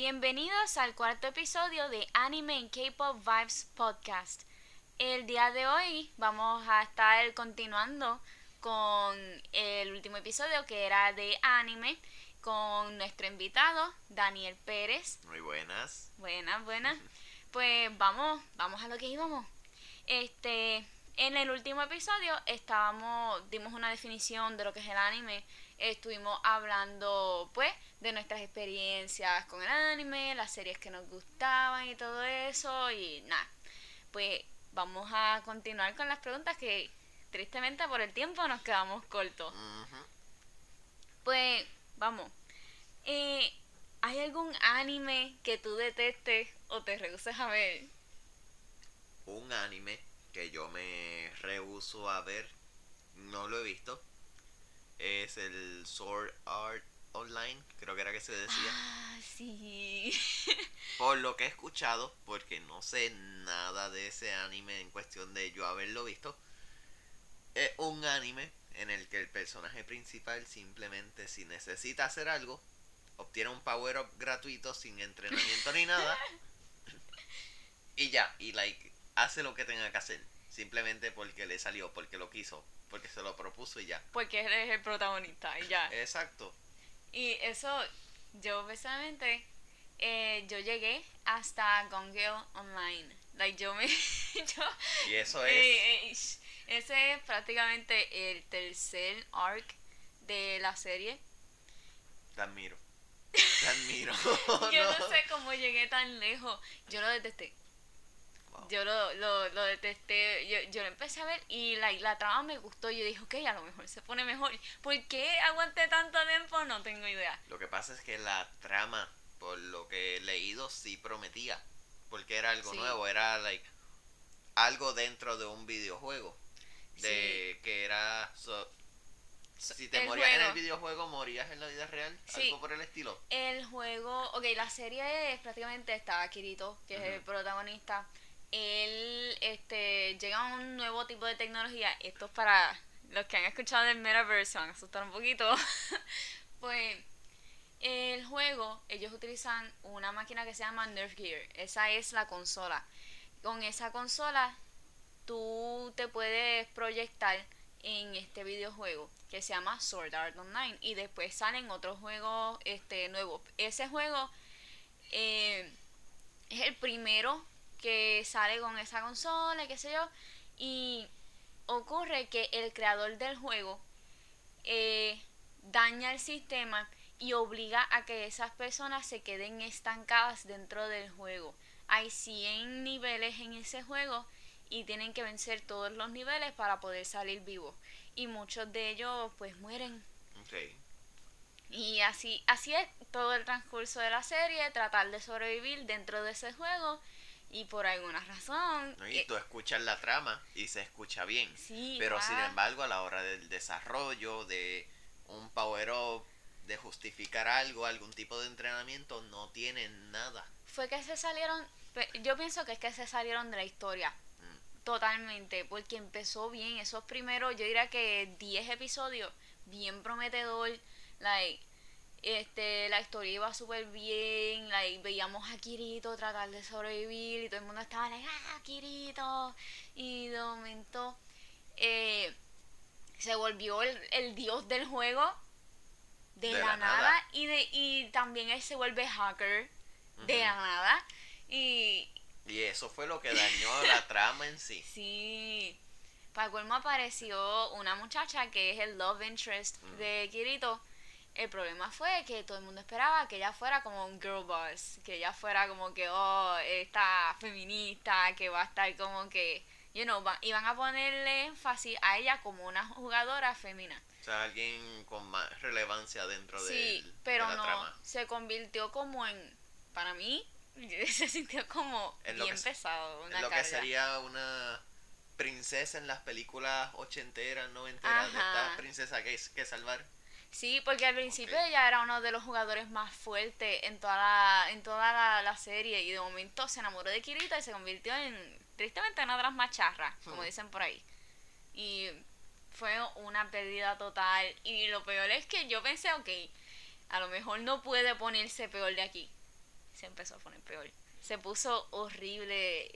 Bienvenidos al cuarto episodio de Anime and K-Pop Vibes Podcast. El día de hoy vamos a estar continuando con el último episodio que era de anime con nuestro invitado Daniel Pérez. Muy buenas. Buenas, buenas. Pues vamos, vamos a lo que íbamos. Este, en el último episodio estábamos, dimos una definición de lo que es el anime. Estuvimos hablando, pues, de nuestras experiencias con el anime, las series que nos gustaban y todo eso. Y nada, pues vamos a continuar con las preguntas que tristemente por el tiempo nos quedamos cortos. Pues, vamos. Eh, ¿Hay algún anime que tú detestes o te rehuses a ver? Un anime que yo me rehuso a ver, no lo he visto. Es el Sword Art Online, creo que era que se decía. Ah, sí. Por lo que he escuchado, porque no sé nada de ese anime en cuestión de yo haberlo visto. Es un anime en el que el personaje principal simplemente si necesita hacer algo, obtiene un power up gratuito sin entrenamiento ni nada. y ya, y like, hace lo que tenga que hacer. Simplemente porque le salió, porque lo quiso, porque se lo propuso y ya. Porque eres el protagonista y ya. Exacto. Y eso, yo personalmente, eh, yo llegué hasta Gone Girl Online. Like, yo me. yo, y eso eh, es. ese es prácticamente el tercer arc de la serie. Te admiro. Te admiro. yo no. sé cómo llegué tan lejos. Yo lo detesté. Yo lo, lo, lo, detesté, yo, yo lo empecé a ver y la, la trama me gustó. Yo dije, ok, a lo mejor se pone mejor. ¿Por qué aguanté tanto tiempo? No tengo idea. Lo que pasa es que la trama, por lo que he leído, sí prometía. Porque era algo Sí. nuevo, era like algo dentro de un videojuego. De que era... so- si te el morías en el juego. videojuego, morías en la vida real. Sí. Algo por el estilo. El juego, ok, la serie es prácticamente está Kirito, que es el protagonista. Él este, llega a un nuevo tipo de tecnología. Esto es para los que han escuchado del Metaverse, se van a asustar un poquito. pues el juego, ellos utilizan una máquina que se llama Nerf Gear. Esa es la consola. Con esa consola, tú te puedes proyectar en este videojuego que se llama Sword Art Online y después salen otros juegos este nuevos ese juego eh, es el primero que sale con esa consola y qué sé yo y ocurre que el creador del juego eh, daña el sistema y obliga a que esas personas se queden estancadas dentro del juego hay 100 niveles en ese juego y tienen que vencer todos los niveles para poder salir vivos. Y muchos de ellos pues mueren. Y así, así es todo el transcurso de la serie, tratar de sobrevivir dentro de ese juego y por alguna razón... ¿no? Y eh, tú escuchas la trama y se escucha bien. sí, Pero sin embargo, a la hora del desarrollo, de un power up, de justificar algo, algún tipo de entrenamiento, no tiene nada. Fue que se salieron, yo pienso que es que se salieron de la historia. Mm. Totalmente, porque empezó bien, esos primeros, yo diría que 10 episodios, bien prometedor, like, este, la historia iba súper bien, like, veíamos a Kirito tratar de sobrevivir y todo el mundo estaba like, ah, Kirito, y de momento eh, se volvió el, el dios del juego de, De la, la nada, nada. y de y también él se vuelve hacker de la nada y Y eso fue lo que dañó la trama en sí. Sí. Para colmo apareció una muchacha que es el love interest de Kirito. El problema fue que todo el mundo esperaba que ella fuera como un girl boss, que ella fuera como que, oh, esta feminista, que va a estar como que, you know, va- iban a ponerle énfasis a ella como una jugadora femina. O sea, alguien con más relevancia dentro Sí, pero de la no, trama. se convirtió como en, para mí, se sintió como En bien que pesado, una lo que sería una princesa en las películas ochenteras, noventeras, de Ajá. esta princesa que hay que salvar. Sí, porque al principio ella era uno de los jugadores más fuertes en toda la, en toda la, la serie y de momento se enamoró de Kirito y se convirtió en, tristemente, en una de las macharras, como Hmm. dicen por ahí. Y fue una pérdida total y lo peor es que yo pensé, ok, a lo mejor no puede ponerse peor de aquí. se empezó a poner peor. Se puso horrible.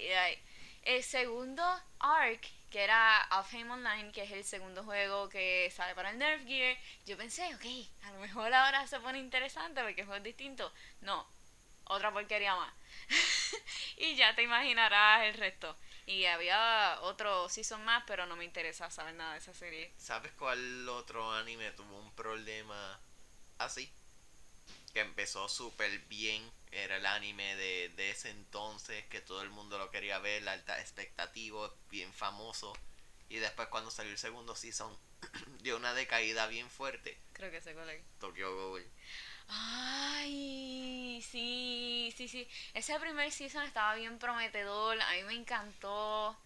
El segundo arc, que era Alfheim Online, que es el segundo juego que sale para el Nerf Gear, yo pensé, ok, a lo mejor ahora se pone interesante porque es juego distinto. No, otra porquería más. y ya te imaginarás el resto. Y había otro season más, pero no me interesa saber nada de esa serie. ¿Sabes cuál otro anime tuvo un problema así? Que empezó súper bien. Era el anime de, de ese entonces, que todo el mundo lo quería ver, la alta expectativa, bien famoso. Y después cuando salió el segundo season, dio una decaída bien fuerte. Creo que se colega. Tokyo Ghoul. Ay, sí, sí, sí. Ese primer season estaba bien prometedor, a mí me encantó.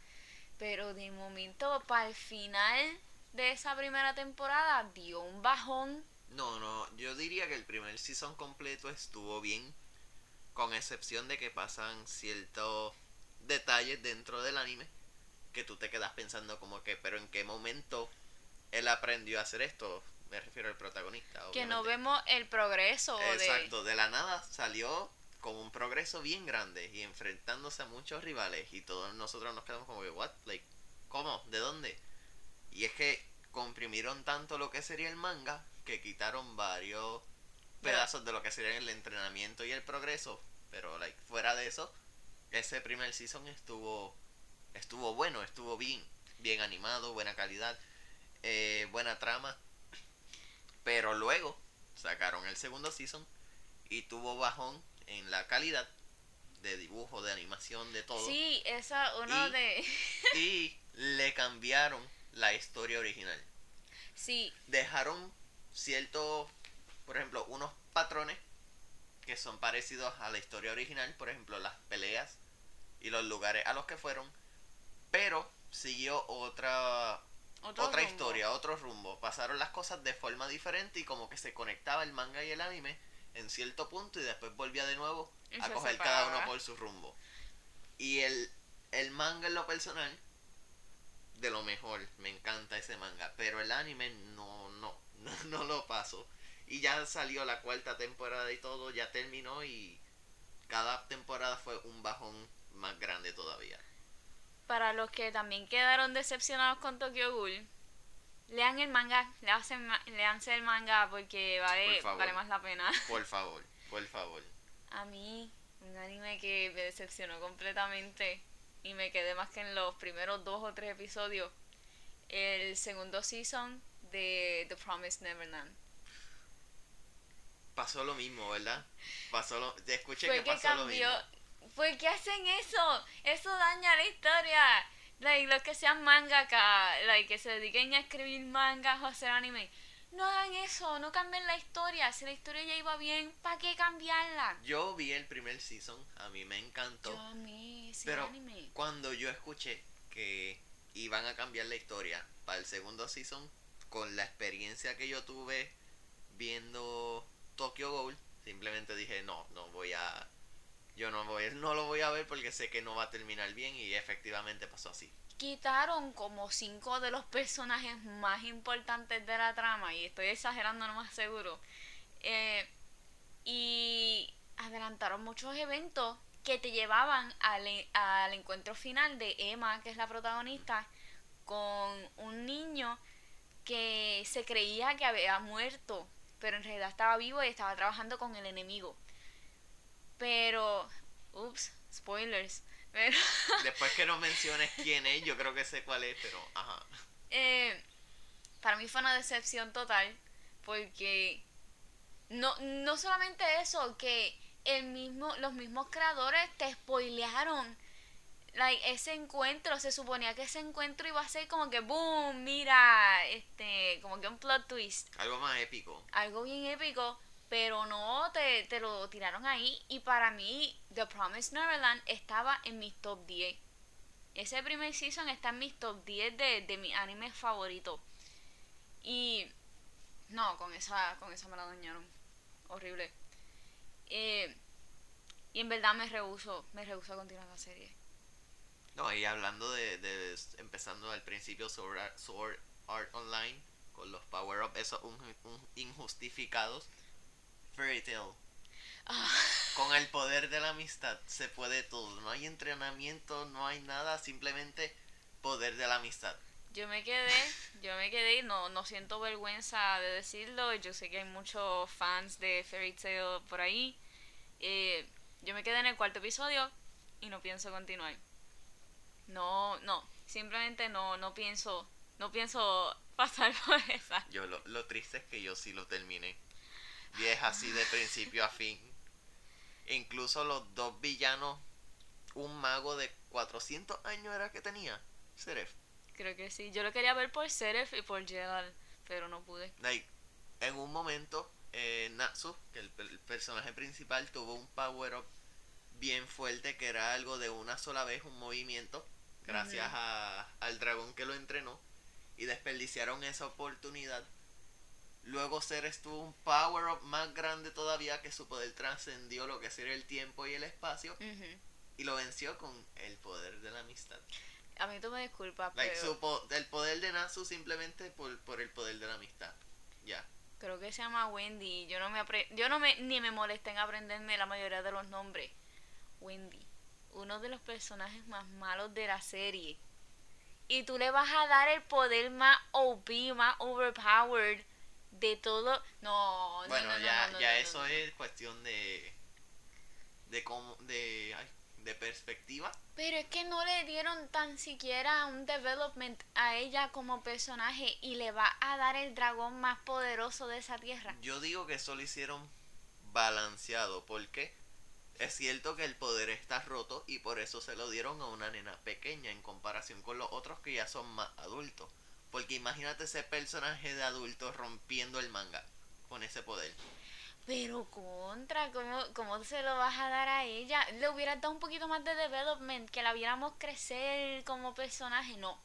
Pero de momento, para el final de esa primera temporada, dio un bajón. No, no, yo diría que el primer season completo estuvo bien. Con excepción de que pasan ciertos detalles dentro del anime que tú te quedas pensando como que, pero en qué momento él aprendió a hacer esto me refiero al protagonista. Que no vemos el progreso. Exacto, de... la nada salió con un progreso bien grande y enfrentándose a muchos rivales y todos nosotros nos quedamos como que, what, like, ¿cómo? ¿De dónde? Y es que comprimieron tanto lo que sería el manga que quitaron varios pedazos de lo que sería el entrenamiento y el progreso, pero like fuera de eso, ese primer season estuvo estuvo bueno, estuvo bien, bien animado, buena calidad, eh, buena trama pero luego sacaron el segundo season y tuvo bajón en la calidad de dibujo, de animación, de todo. Sí, esa uno de... y le cambiaron la historia original. Sí. Dejaron ciertos, por ejemplo, unos patrones que son parecidos a la historia original, por ejemplo, las peleas y los lugares a los que fueron, pero siguió otra otra historia, otro rumbo. Pasaron las cosas de forma diferente y como que se conectaba el manga y el anime en cierto punto y después volvía de nuevo a coger cada uno por su rumbo. Y el, el manga en lo personal, de lo mejor, me encanta ese manga, pero el anime no, no, no, no lo paso. Y ya salió la cuarta temporada y todo, ya terminó y cada temporada fue un bajón más grande todavía para los que también quedaron decepcionados con Tokyo Ghoul, lean el manga, leanse el manga porque vale, vale más la pena. Por favor, por favor. A mí, un anime que me decepcionó completamente y me quedé más que en los primeros dos o tres episodios, el segundo season de The Promised Neverland. Pasó lo mismo, ¿verdad? Pasó lo, escuché que, pasó lo mismo ¿Por qué hacen eso? Eso daña la historia. Like, los que sean mangaka, like, que se dediquen a escribir mangas o hacer anime. No hagan eso, no cambien la historia. Si la historia ya iba bien, ¿para qué cambiarla? Yo vi el primer season, a mí me encantó. Yo a mí, pero anime. cuando yo escuché que iban a cambiar la historia para el segundo season, con la experiencia que yo tuve viendo Tokyo Ghoul, simplemente dije, no, no voy a yo no voy no lo voy a ver porque sé que no va a terminar bien y efectivamente pasó así. Quitaron como cinco de los personajes más importantes de la trama y estoy exagerando no más seguro. Eh, y adelantaron muchos eventos que te llevaban al, al encuentro final de Emma que es la protagonista con un niño que se creía que había muerto pero en realidad estaba vivo y estaba trabajando con el enemigo pero, ups, spoilers. Pero Después que no menciones quién es, yo creo que sé cuál es, pero ajá. Eh, para mí fue una decepción total, porque no, no solamente eso, que el mismo, los mismos creadores te spoilearon. Like, ese encuentro, se suponía que ese encuentro iba a ser como que boom, mira, este, como que un plot twist. Algo más épico. Algo bien épico. Pero no, te, te lo tiraron ahí. Y para mí, The Promised Neverland estaba en mis top 10. Ese primer season está en mis top 10 de, de mis animes favoritos. Y no, con esa, con esa me la dañaron. Horrible. Eh, y en verdad me rehuso, me rehuso a continuar la serie. No, y hablando de, de empezando al principio sobre Sword Art Online, con los power-up, esos un, injustificados Fairy Tail. Ah. Con el poder de la amistad se puede todo. No hay entrenamiento, no hay nada, simplemente poder de la amistad. Yo me quedé, yo me quedé y no, no siento vergüenza de decirlo. Yo sé que hay muchos fans de Fairy Tail por ahí. Eh, yo me quedé en el cuarto episodio y no pienso continuar. No, no, simplemente no, no pienso, no pienso pasar por esa. Yo lo, lo triste es que yo sí lo terminé. Y es así de principio a fin. Incluso los dos villanos, un mago de 400 años era que tenía, Seref. Creo que sí. Yo lo quería ver por Seref y por Gerald, pero no pude. Like, en un momento, eh, Natsu, que el, el personaje principal, tuvo un power up bien fuerte que era algo de una sola vez, un movimiento, gracias a, al dragón que lo entrenó, y desperdiciaron esa oportunidad. Luego Ceres tuvo un power up más grande todavía que su poder trascendió lo que sería el tiempo y el espacio y lo venció con el poder de la amistad. A mí tú me disculpas, Like, pero su po- el poder de Natsu simplemente por, por el poder de la amistad. Ya. creo que se llama Wendy. Yo no me apre- yo no me ni me molesté en aprenderme la mayoría de los nombres. Wendy, uno de los personajes más malos de la serie. Y tú le vas a dar el poder más OP, más overpowered de todo. No, no, Bueno, no, no, ya, no, ya eso es cuestión de. de cómo. de. ay, de perspectiva. Pero es que no le dieron tan siquiera un development a ella como personaje y le va a dar el dragón más poderoso de esa tierra. Yo digo que eso lo hicieron balanceado, porque es cierto que el poder está roto y por eso se lo dieron a una nena pequeña en comparación con los otros que ya son más adultos. Porque imagínate ese personaje de adulto rompiendo el manga con ese poder. Pero contra, ¿cómo, ¿cómo se lo vas a dar a ella? Le hubieras dado un poquito más de development, que la viéramos crecer como personaje. No,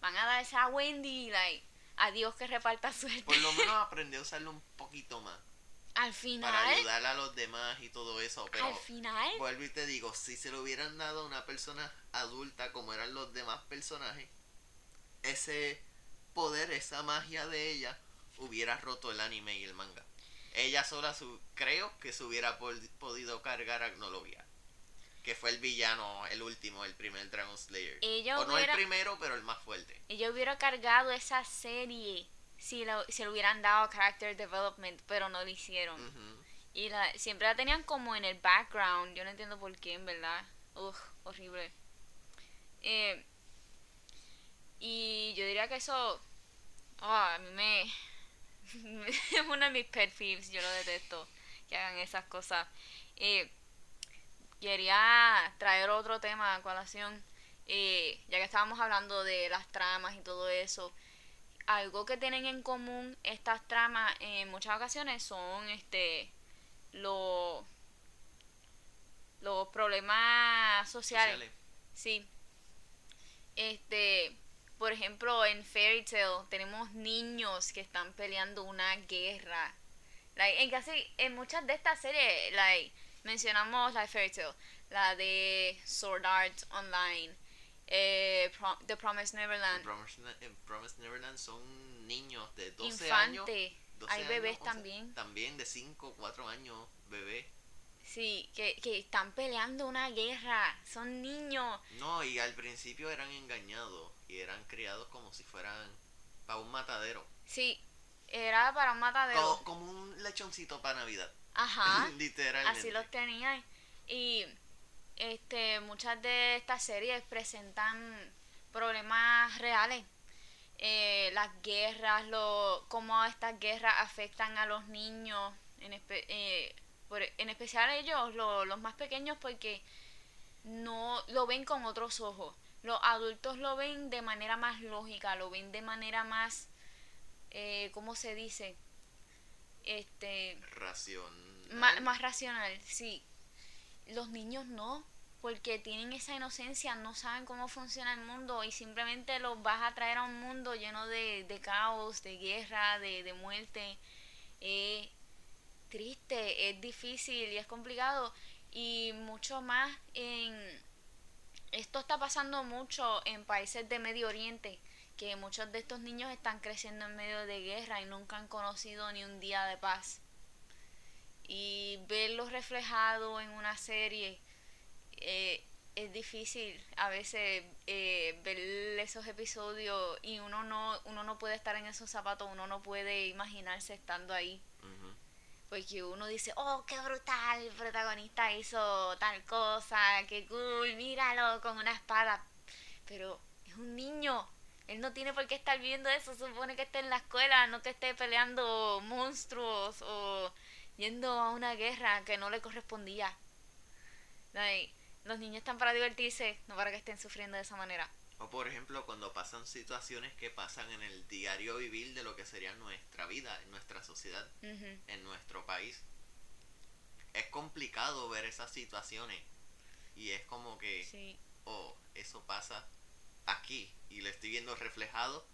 van a darse a Wendy, like, adiós que reparta suerte. Por lo menos aprendí a usarlo un poquito más. Al Para ayudar a los demás y todo eso. Pero al final, Vuelvo y te digo, si se lo hubieran dado a una persona adulta como eran los demás personajes, ese poder, esa magia de ella hubiera roto el anime y el manga. Ella sola su, creo que se hubiera pod- podido cargar a Agnolovia. Que fue el villano, el último, el primer Dragon Slayer. Ella o no el primero, pero el más fuerte. ella hubiera cargado esa serie si, lo, si le hubieran dado character development, pero no lo hicieron. Y la, siempre la tenían como en el background. Yo no entiendo por qué, en verdad. Ugh, horrible. Eh, y yo diría que eso. ah, a mí me. es uno de mis pet peeves. Yo lo detesto. Que hagan esas cosas. Eh, quería traer otro tema a colación. eh, ya que estábamos hablando de las tramas y todo eso. Algo que tienen en común estas tramas en muchas ocasiones son este los los problemas sociales. Sociales. Sí. Este, por ejemplo, en Fairy Tail tenemos niños que están peleando una guerra. Like, en casi en muchas de estas series, like, mencionamos la de Fairy Tail, la de Sword Art Online, eh, The Promised Neverland, Promised, Promised Neverland son niños de 12 años. Infante. 12 Hay bebés años, 11, también. También de 5, 4 años, bebé. Sí, que, que están peleando una guerra. Son niños. No, y al principio eran engañados y eran criados como si fueran para un matadero. Sí, era para un matadero. Co- como un lechoncito para Navidad. Ajá. Literalmente. Así los tenían. Y este muchas de estas series presentan problemas reales. Eh, las guerras, lo, cómo estas guerras afectan a los niños, en, espe- eh, por- en especial ellos, lo- los más pequeños, porque no lo ven con otros ojos. Los adultos lo ven de manera más lógica, lo ven de manera más, eh, ¿cómo se dice? Este, Ración. Ma- más racional, sí. Los niños no, porque tienen esa inocencia, no saben cómo funciona el mundo y simplemente los vas a traer a un mundo lleno de, de caos, de guerra, de, de muerte. Es triste, es difícil y es complicado. Y mucho más en... Esto está pasando mucho en países de Medio Oriente, que muchos de estos niños están creciendo en medio de guerra y nunca han conocido ni un día de paz. Y verlo reflejado en una serie eh, es difícil a veces eh, ver esos episodios y uno no uno no puede estar en esos zapatos uno no puede imaginarse estando ahí. Porque uno dice oh qué brutal el protagonista hizo tal cosa qué cool míralo con una espada pero es un niño él no tiene por qué estar viendo eso supone que esté en la escuela no que esté peleando monstruos o yendo a una guerra que no le correspondía los niños están para divertirse, no para que estén sufriendo de esa manera. O por ejemplo, cuando pasan situaciones que pasan en el diario vivir de lo que sería nuestra vida, en nuestra sociedad, en nuestro país. Es complicado ver esas situaciones. Y es como que, oh, eso pasa aquí. Y lo estoy viendo reflejado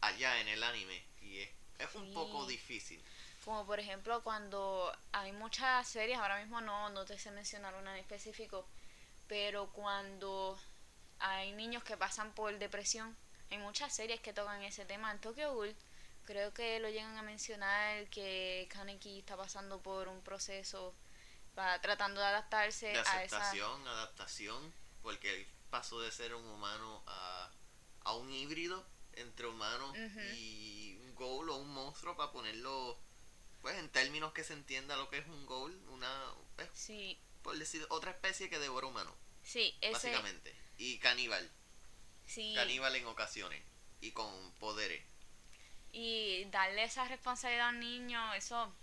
allá en el anime. Y es, es un poco difícil. Como por ejemplo cuando hay muchas series, ahora mismo no, no te sé mencionar una en específico, pero cuando hay niños que pasan por depresión, hay muchas series que tocan ese tema. En Tokyo Ghoul creo que lo llegan a mencionar que Kaneki está pasando por un proceso va tratando de adaptarse de aceptación, adaptación, porque él pasó de ser un humano a, a un híbrido entre humano y un ghoul o un monstruo para ponerlo pues en términos que se entienda lo que es un ghoul, una pues, sí. por decir otra especie que devora humano. Sí, ese... Básicamente. Y caníbal. Sí. Caníbal en ocasiones. Y con poderes. Y darle esa responsabilidad a un niño, eso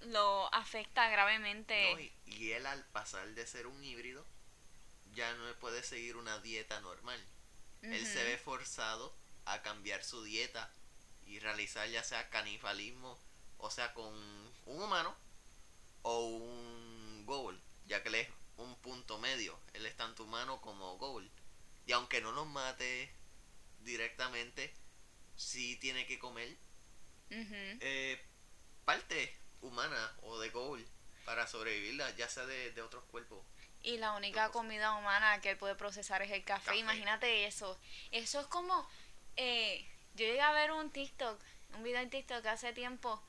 lo afecta gravemente. y, él al pasar de ser un híbrido, ya no puede seguir una dieta normal. Él se ve forzado a cambiar su dieta y realizar ya sea canibalismo, o sea, con un humano o un goal, ya que él es un punto medio. Él es tanto humano como Goal. Y aunque no nos mate directamente, sí tiene que comer eh, parte humana o de Goal para sobrevivirla, ya sea de, otros cuerpos. Y la única comida humana que él puede procesar es el café. Imagínate eso. Eso es como... Eh, yo llegué a ver un TikTok, un video en TikTok hace tiempo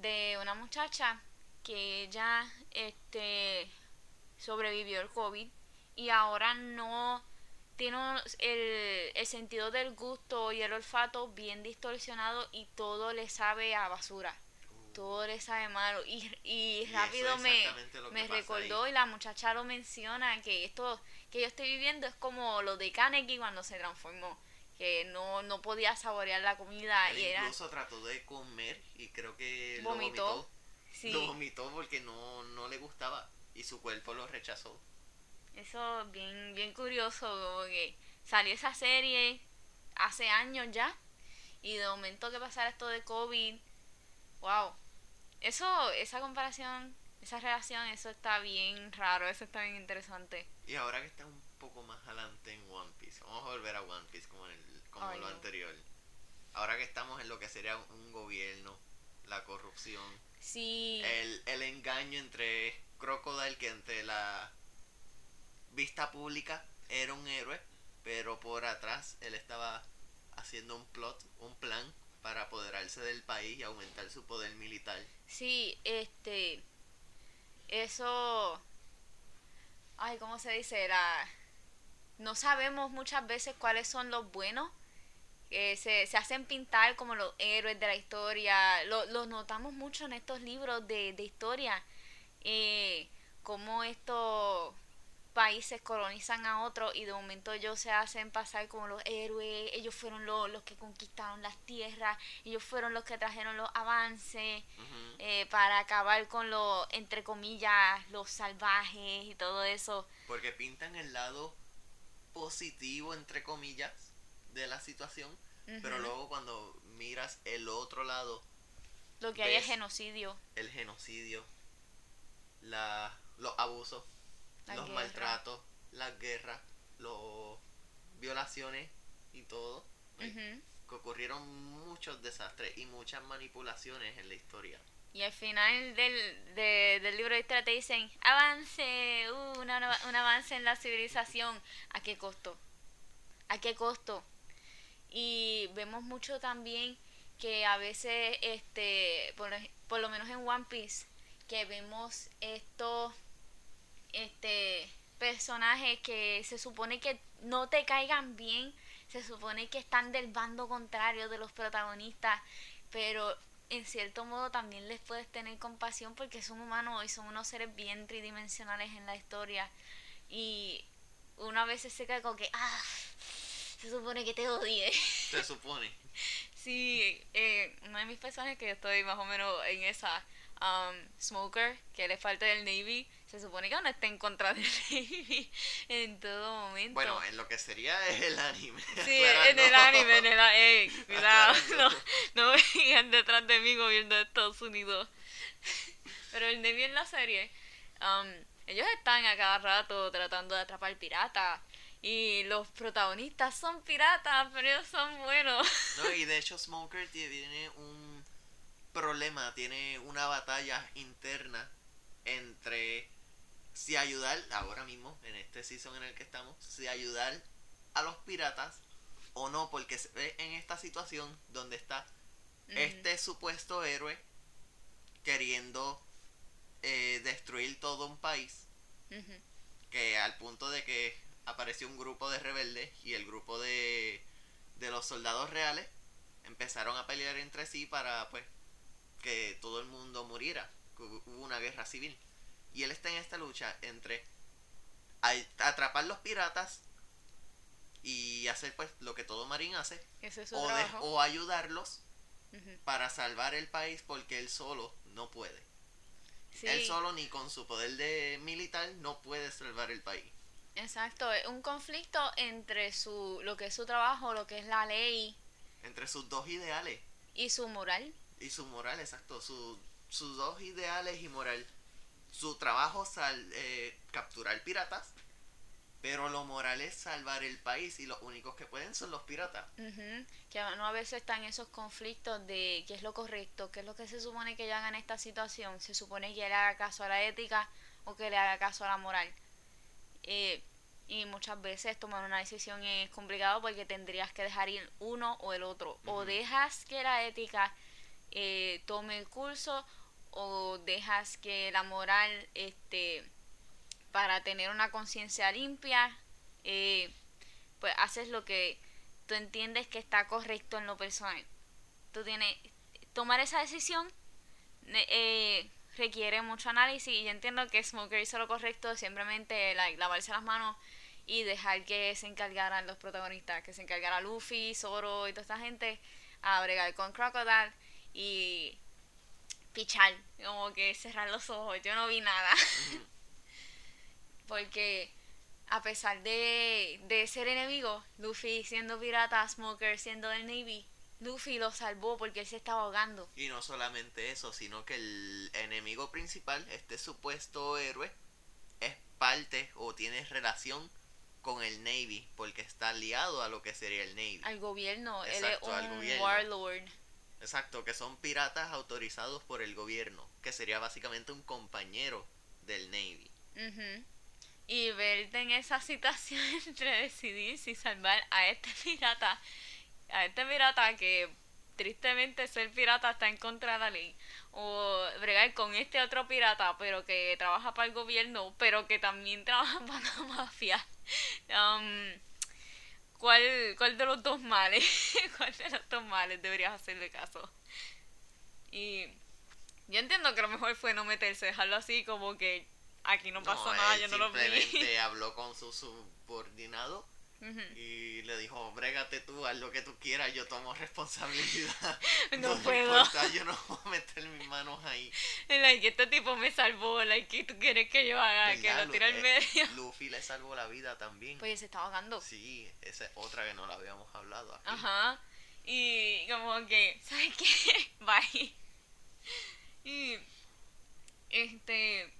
de una muchacha que ella este, sobrevivió el COVID y ahora no tiene el, el sentido del gusto y el olfato bien distorsionado y todo le sabe a basura. Todo le sabe malo. Y, y, rápido me, me recordó y la muchacha lo menciona que esto que yo estoy viviendo es como lo de Kaneki cuando se transformó que no, no podía saborear la comida y incluso trató de comer y creo que vomitó. lo vomitó lo vomitó porque no, no le gustaba y su cuerpo lo rechazó. Eso bien, bien curioso, como que salió esa serie hace años ya y de momento que pasara esto de COVID, wow. Eso, esa comparación, esa relación, eso está bien raro, eso está bien interesante. Y ahora que está un poco más adelante en One Piece, vamos a volver a One Piece como, el, como lo anterior. Ahora que estamos en lo que sería un gobierno, la corrupción, sí. el, el engaño entre Crocodile que ante la vista pública era un héroe, pero por atrás él estaba haciendo un plot, un plan para apoderarse del país y aumentar su poder militar. Sí, este eso ay, ¿cómo se dice? Era no sabemos muchas veces cuáles son los buenos. que se, se, hacen pintar como los héroes de la historia. Lo, lo notamos mucho en estos libros de, de historia eh, cómo estos países colonizan a otros y de momento ellos se hacen pasar como los héroes, ellos fueron los, los que conquistaron las tierras, ellos fueron los que trajeron los avances eh, para acabar con los, entre comillas, los salvajes y todo eso. Porque pintan el lado positivo, entre comillas, de la situación, pero luego cuando miras el otro lado... Lo que hay es genocidio. El genocidio la, los abusos, los maltratos, las guerras, las violaciones y todo. Que ocurrieron muchos desastres y muchas manipulaciones en la historia. Y al final del, del libro de historia te dicen, avance, uh, un avance en la civilización. ¿A qué costo? ¿A qué costo? Y vemos mucho también que a veces, este por, por lo menos en One Piece, que vemos estos este personajes que se supone que no te caigan bien, se supone que están del bando contrario de los protagonistas, pero en cierto modo también les puedes tener compasión porque son humanos y son unos seres bien tridimensionales en la historia. Y una vez se cae como que ah se supone que te odie se supone. Sí eh, uno de mis personajes que estoy más o menos en esa um, Smoker que le falta del Navy se supone que no está en contra del Navy en todo momento. Bueno, en lo que sería el anime. Sí, en el anime, en el anime. cuidado, no, no vengan detrás de mí gobierno de Estados Unidos. Pero el Navy en la serie, um, ellos están a cada rato tratando de atrapar piratas. Y los protagonistas son piratas, pero ellos son buenos. No, y de hecho Smoker tiene un problema, tiene una batalla interna entre si ayudar, ahora mismo, en este season en el que estamos, si ayudar a los piratas o no, porque se ve en esta situación donde está este supuesto héroe queriendo eh, destruir todo un país, que al punto de que apareció un grupo de rebeldes y el grupo de, de los soldados reales empezaron a pelear entre sí para pues que todo el mundo muriera, hubo una guerra civil. Y él está en esta lucha entre atrapar los piratas y hacer pues lo que todo marín hace o, o, ayudarlos para salvar el país porque él solo no puede. Él solo ni con su poder de militar no puede salvar el país. Exacto, es un conflicto entre su lo que es su trabajo, lo que es la ley, entre sus dos ideales y su moral. Y su moral, exacto, sus dos ideales y moral su trabajo es eh, capturar piratas, pero lo moral es salvar el país y los únicos que pueden son los piratas. Que no a veces están esos conflictos de qué es lo correcto, qué es lo que se supone que haga en esta situación. Se supone que le haga caso a la ética o que le haga caso a la moral. Eh, y muchas veces tomar una decisión es complicado porque tendrías que dejar ir uno o el otro. O dejas que la ética eh, tome el curso o dejas que la moral, este, para tener una conciencia limpia, eh, pues haces lo que tú entiendes que está correcto en lo personal. Tú tienes, tomar esa decisión eh, requiere mucho análisis y yo entiendo que Smoker hizo lo correcto, simplemente lavarse las manos y dejar que se encargaran los protagonistas, que se encargara Luffy, Zoro y toda esta gente a bregar con Crocodile y pichar, como que cerrar los ojos, yo no vi nada. Porque a pesar de, de ser enemigo, Luffy siendo pirata, Smoker siendo del Navy, Luffy lo salvó porque él se estaba ahogando. Y no solamente eso, sino que el enemigo principal, este supuesto héroe, es parte o tiene relación con el Navy, porque está aliado a lo que sería el Navy. Al gobierno, él es un warlord. Exacto, que son piratas autorizados por el gobierno, que sería básicamente un compañero del Navy. Y verte en esa situación entre decidir si salvar a este pirata, a este pirata que tristemente ser pirata está en contra de la ley, o bregar con este otro pirata, pero que trabaja para el gobierno, pero que también trabaja para la mafia. Um, ¿Cuál, ¿Cuál de los dos males? ¿Cuál de los dos males deberías hacerle caso? Y yo entiendo que lo mejor fue no meterse, dejarlo así como que aquí no pasó nada, yo no lo vi. Simplemente habló con su subordinado y le dijo, brégate tú, haz lo que tú quieras, yo tomo responsabilidad. no, puedo. yo no voy a meter mis manos ahí. Like, este tipo me salvó, like, ¿qué tú quieres que yo haga? Que lo tire al eh, medio. Luffy le salvó la vida también. Pues se estaba ahogando. Sí, esa es otra que no la habíamos hablado aquí. Ajá. Y como que, ¿sabes qué? Bye. Y, este,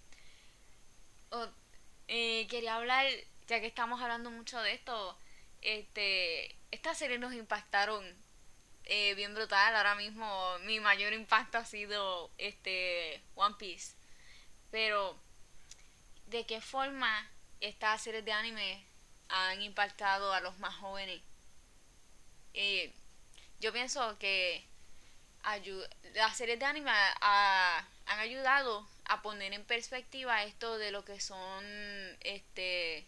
eh, quería hablar ya que estamos hablando mucho de esto, este, estas series nos impactaron eh, bien brutal. Ahora mismo mi mayor impacto ha sido este One Piece. Pero, ¿de qué forma estas series de anime han impactado a los más jóvenes? Eh, yo pienso que las series de anime han ayudado a poner en perspectiva esto de lo que son este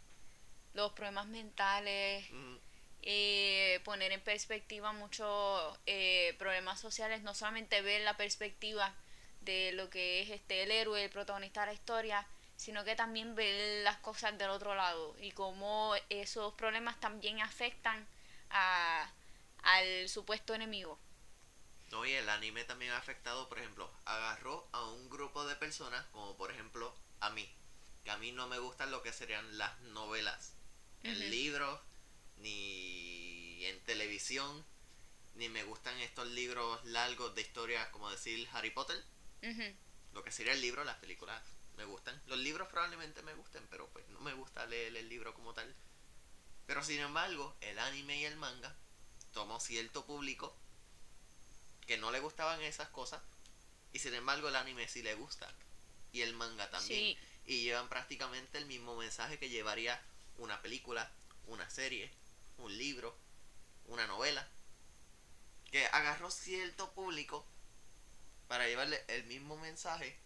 los problemas mentales, Mm, eh, poner en perspectiva muchos eh, problemas sociales, no solamente ver la perspectiva de lo que es este el héroe, el protagonista de la historia, sino que también ver las cosas del otro lado y cómo esos problemas también afectan a, al supuesto enemigo. No, y el anime también ha afectado, por ejemplo, agarró a un grupo de personas, como por ejemplo a mí, que a mí no me gustan lo que serían las novelas, en Ujú. libros, ni en televisión, ni me gustan estos libros largos de historias, como decir Harry Potter, lo que sería el libro, las películas me gustan. Los libros probablemente me gusten, pero pues no me gusta leer el libro como tal. Pero sin embargo, el anime y el manga tomó cierto público que no le gustaban esas cosas y sin embargo el anime sí le gusta y el manga también Sí. y llevan prácticamente el mismo mensaje que llevaría una película, una serie, un libro, una novela que agarró cierto público para llevarle el mismo mensaje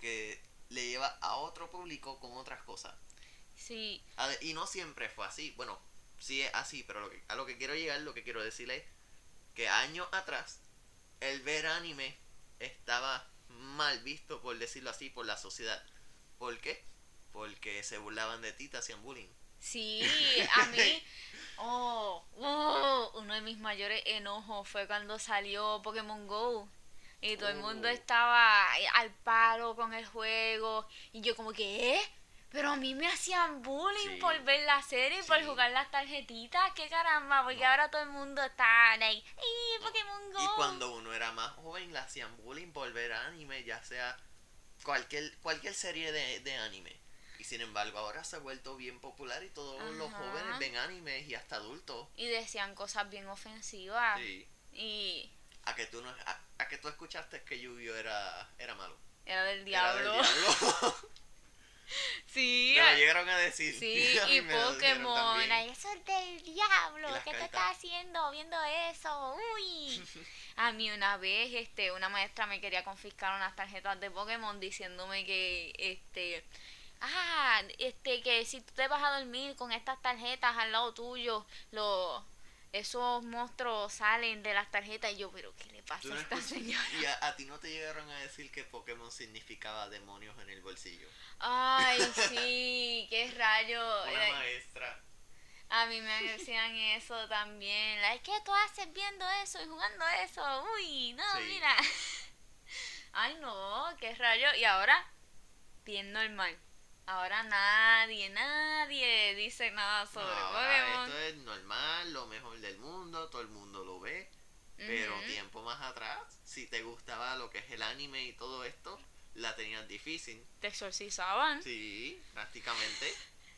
que le lleva a otro público con otras cosas. Sí, Y no siempre fue así. Bueno, sí es así, pero lo que- a lo que quiero llegar, lo que quiero decirle es que años atrás el ver anime estaba mal visto, por decirlo así, por la sociedad. ¿Por qué? Porque se burlaban de ti, te hacían bullying. Sí, a mí, oh, oh, uno de mis mayores enojos fue cuando salió Pokémon Go. Y todo el mundo Oh. estaba al palo con el juego. Y yo como que, ¿eh? Pero a mí me hacían bullying Sí. por ver la serie, por Sí. jugar las tarjetitas. ¿Qué caramba? Porque No. ahora todo el mundo está like, ¡ay, Pokémon Go! Y cuando uno era más joven, le hacían bullying por ver anime, ya sea cualquier, cualquier serie de, de anime. Y sin embargo, ahora se ha vuelto bien popular y todos los jóvenes ven animes y hasta adultos. Y decían cosas bien ofensivas. Sí. Y A que tú no, a, a que tú escuchaste que Yu-Gi-Oh era, era malo. era del Era del diablo. diablo. Sí, Me lo llegaron a decir. Sí, y Pokémon, ay, eso es del diablo, ¿qué te estás haciendo viendo eso? Uy. A mí una vez, este, una maestra me quería confiscar unas tarjetas de Pokémon diciéndome que, este, ah, este, que si tú te vas a dormir con estas tarjetas al lado tuyo, los, esos monstruos salen de las tarjetas y yo, pero ¿qué le pasa no a esta señora? Y a, a ti no te llegaron a decir que Pokémon significaba demonios en el bolsillo. Ay, sí, qué rayo. Una Era- maestra. A mí me decían eso también. Like, ¿qué tú haces viendo eso y jugando eso? Uy, no, Sí. mira. Ay, no, qué rayo. Y ahora, bien normal. Ahora nadie, nadie dice nada sobre Ahora Pokémon. esto es normal, lo mejor del mundo, todo el mundo lo ve. Pero tiempo más atrás, si te gustaba lo que es el anime y todo esto, la tenías difícil. Te exorcizaban. Sí, prácticamente.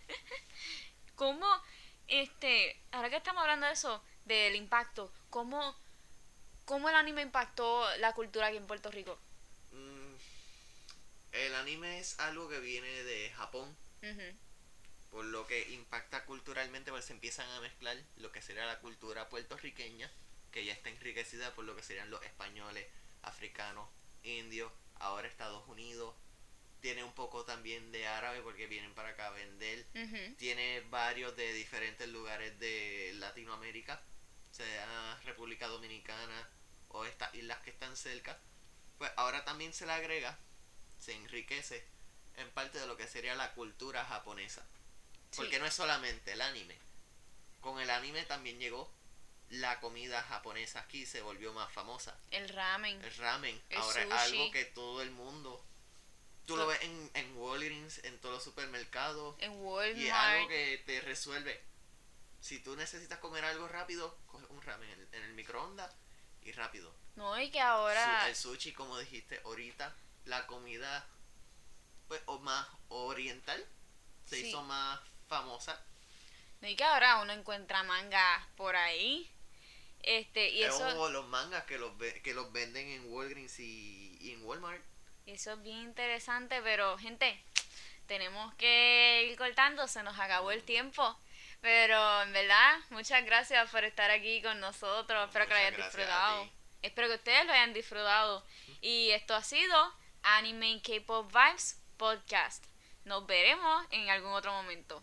¿Cómo, este, ahora que estamos hablando de eso, del impacto, cómo, cómo el anime impactó la cultura aquí en Puerto Rico? El anime es algo que viene de Japón, por lo que impacta culturalmente, pues se empiezan a mezclar lo que sería la cultura puertorriqueña, que ya está enriquecida por lo que serían los españoles, africanos, indios, ahora Estados Unidos. Tiene un poco también de árabe porque vienen para acá a vender. Tiene varios de diferentes lugares de Latinoamérica, sea República Dominicana o estas islas que están cerca. Pues ahora también se le agrega, se enriquece en parte de lo que sería la cultura japonesa. Porque no es solamente el anime. Con el anime también llegó la comida japonesa aquí, se volvió más famosa. El ramen. El ramen, El ahora es sushi. algo que todo el mundo... Tú lo ves en, en Walgreens, en todos los supermercados. En Y es algo Walmart. que te resuelve. Si tú necesitas comer algo rápido, coge un ramen en el, en el microondas y rápido. No, y que ahora. el sushi, como dijiste ahorita, la comida pues o más oriental se Sí. hizo más famosa. Y que ahora uno encuentra manga por ahí. Este, y eso, los mangas que los, que los venden en Walgreens y, y en Walmart. eso es bien interesante, pero gente, tenemos que ir cortando, se nos acabó el tiempo. Pero en verdad, muchas gracias por estar aquí con nosotros. Espero que lo hayan disfrutado. Espero que ustedes lo hayan disfrutado. Y esto ha sido Anime K-Pop Vibes Podcast. Nos veremos en algún otro momento.